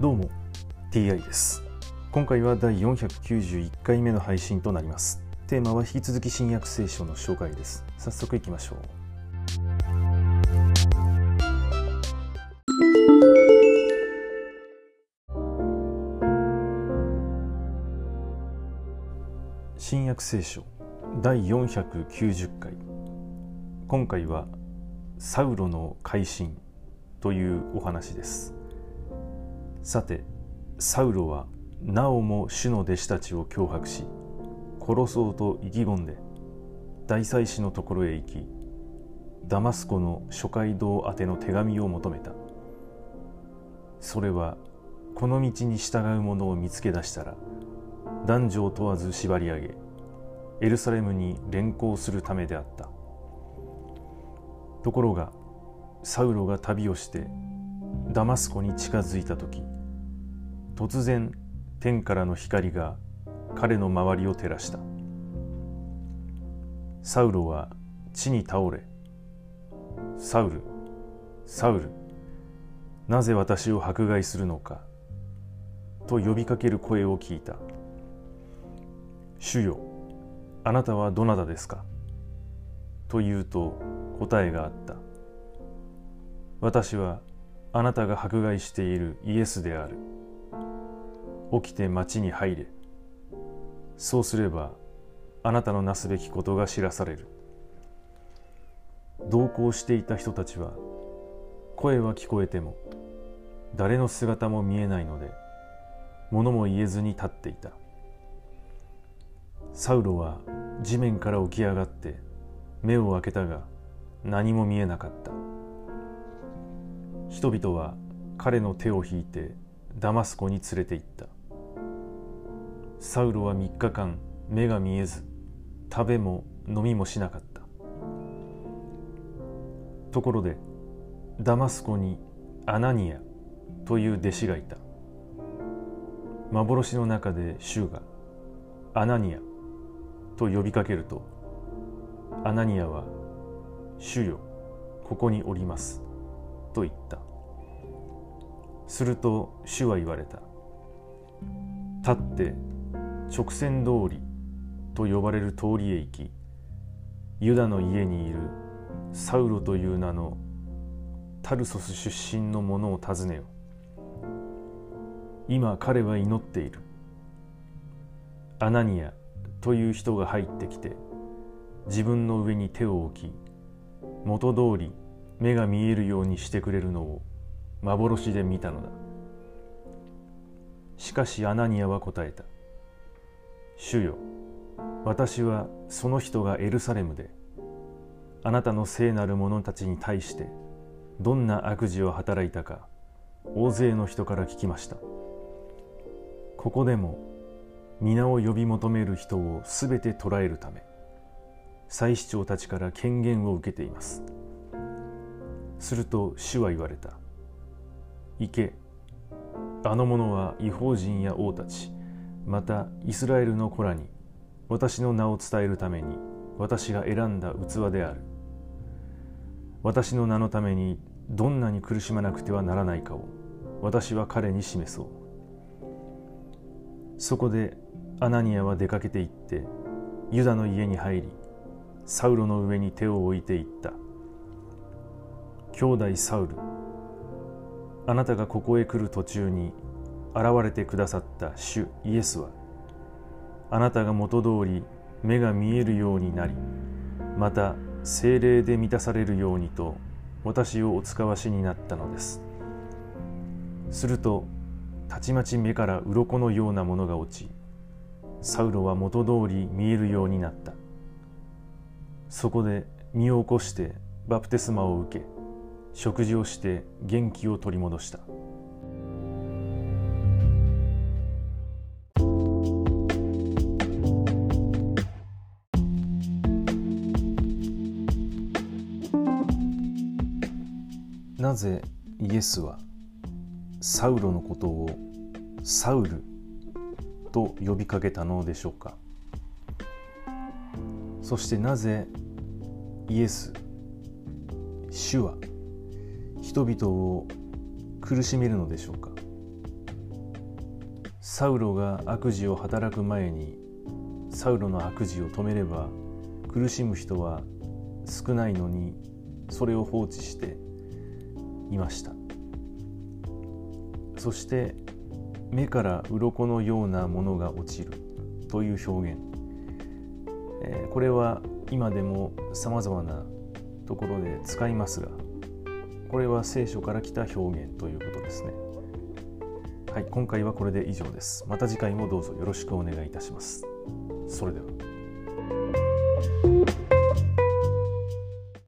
どうも TI です。今回は第491回目の配信となります。テーマは引き続き新約聖書の紹介です。早速いきましょう。新約聖書第490回。今回はサウロの改心というお話です。さてサウロはなおも主の弟子たちを脅迫し殺そうと意気込んで大祭司のところへ行きダマスコの諸街道宛ての手紙を求めた。それはこの道に従う者を見つけ出したら男女を問わず縛り上げエルサレムに連行するためであった。ところがサウロが旅をしてダマスコに近づいた時突然天からの光が彼の周りを照らした。サウロは地に倒れサウルサウルなぜ私を迫害するのかと呼びかける声を聞いた。主よあなたはどなたですか？と言うと答えがあった。私はあなたが迫害しているイエスである。起きて町に入れ。そうすればあなたのなすべきことが知らされる。同行していた人たちは声は聞こえても誰の姿も見えないので物も言えずに立っていた。サウロは地面から起き上がって目を開けたが何も見えなかった。人々は彼の手を引いてダマスコに連れて行った。サウロは3日間目が見えず食べも飲みもしなかった。ところでダマスコにアナニアという弟子がいた。幻の中で主がアナニアと呼びかけるとアナニアは主よここにおりますと言った。すると主は言われた。立って直線通りと呼ばれる通りへ行きユダの家にいるサウロという名のタルソス出身の者を訪ねよ。今彼は祈っている。アナニアという人が入ってきて自分の上に手を置き元通り目が見えるようにしてくれるのを幻で見たのだ。しかしアナニアは答えた。主よ私はその人がエルサレムであなたの聖なる者たちに対してどんな悪事を働いたか大勢の人から聞きました。ここでも皆を呼び求める人をすべて捕らえるため祭司長たちから権限を受けています。すると主は言われた。行けあの者は違法人や王たち。またイスラエルの子らに私の名を伝えるために私が選んだ器である。私の名のためにどんなに苦しまなくてはならないかを私は彼に示そう。そこでアナニアは出かけて行ってユダの家に入りサウロの上に手を置いていった。兄弟サウルあなたがここへ来る途中に現れてくださった主イエスはあなたが元通り目が見えるようになりまた精霊で満たされるようにと私をお使わしになったのです。するとたちまち目から鱗のようなものが落ちサウロは元通り見えるようになった。そこで身を起こしてバプテスマを受け食事をして元気を取り戻した。なぜイエスはサウロのことをサウルと呼びかけたのでしょうか？そしてなぜイエス主は人々を苦しめるのでしょうか？サウロが悪事を働く前にサウロの悪事を止めれば苦しむ人は少ないのにそれを放置していました。そして目から鱗のようなものが落ちるという表現、えー、これは今でもさまざまなところで使いますがこれは聖書から来た表現ということですね。はい今回はこれで以上です。また次回もどうぞよろしくお願いいたします。それでは。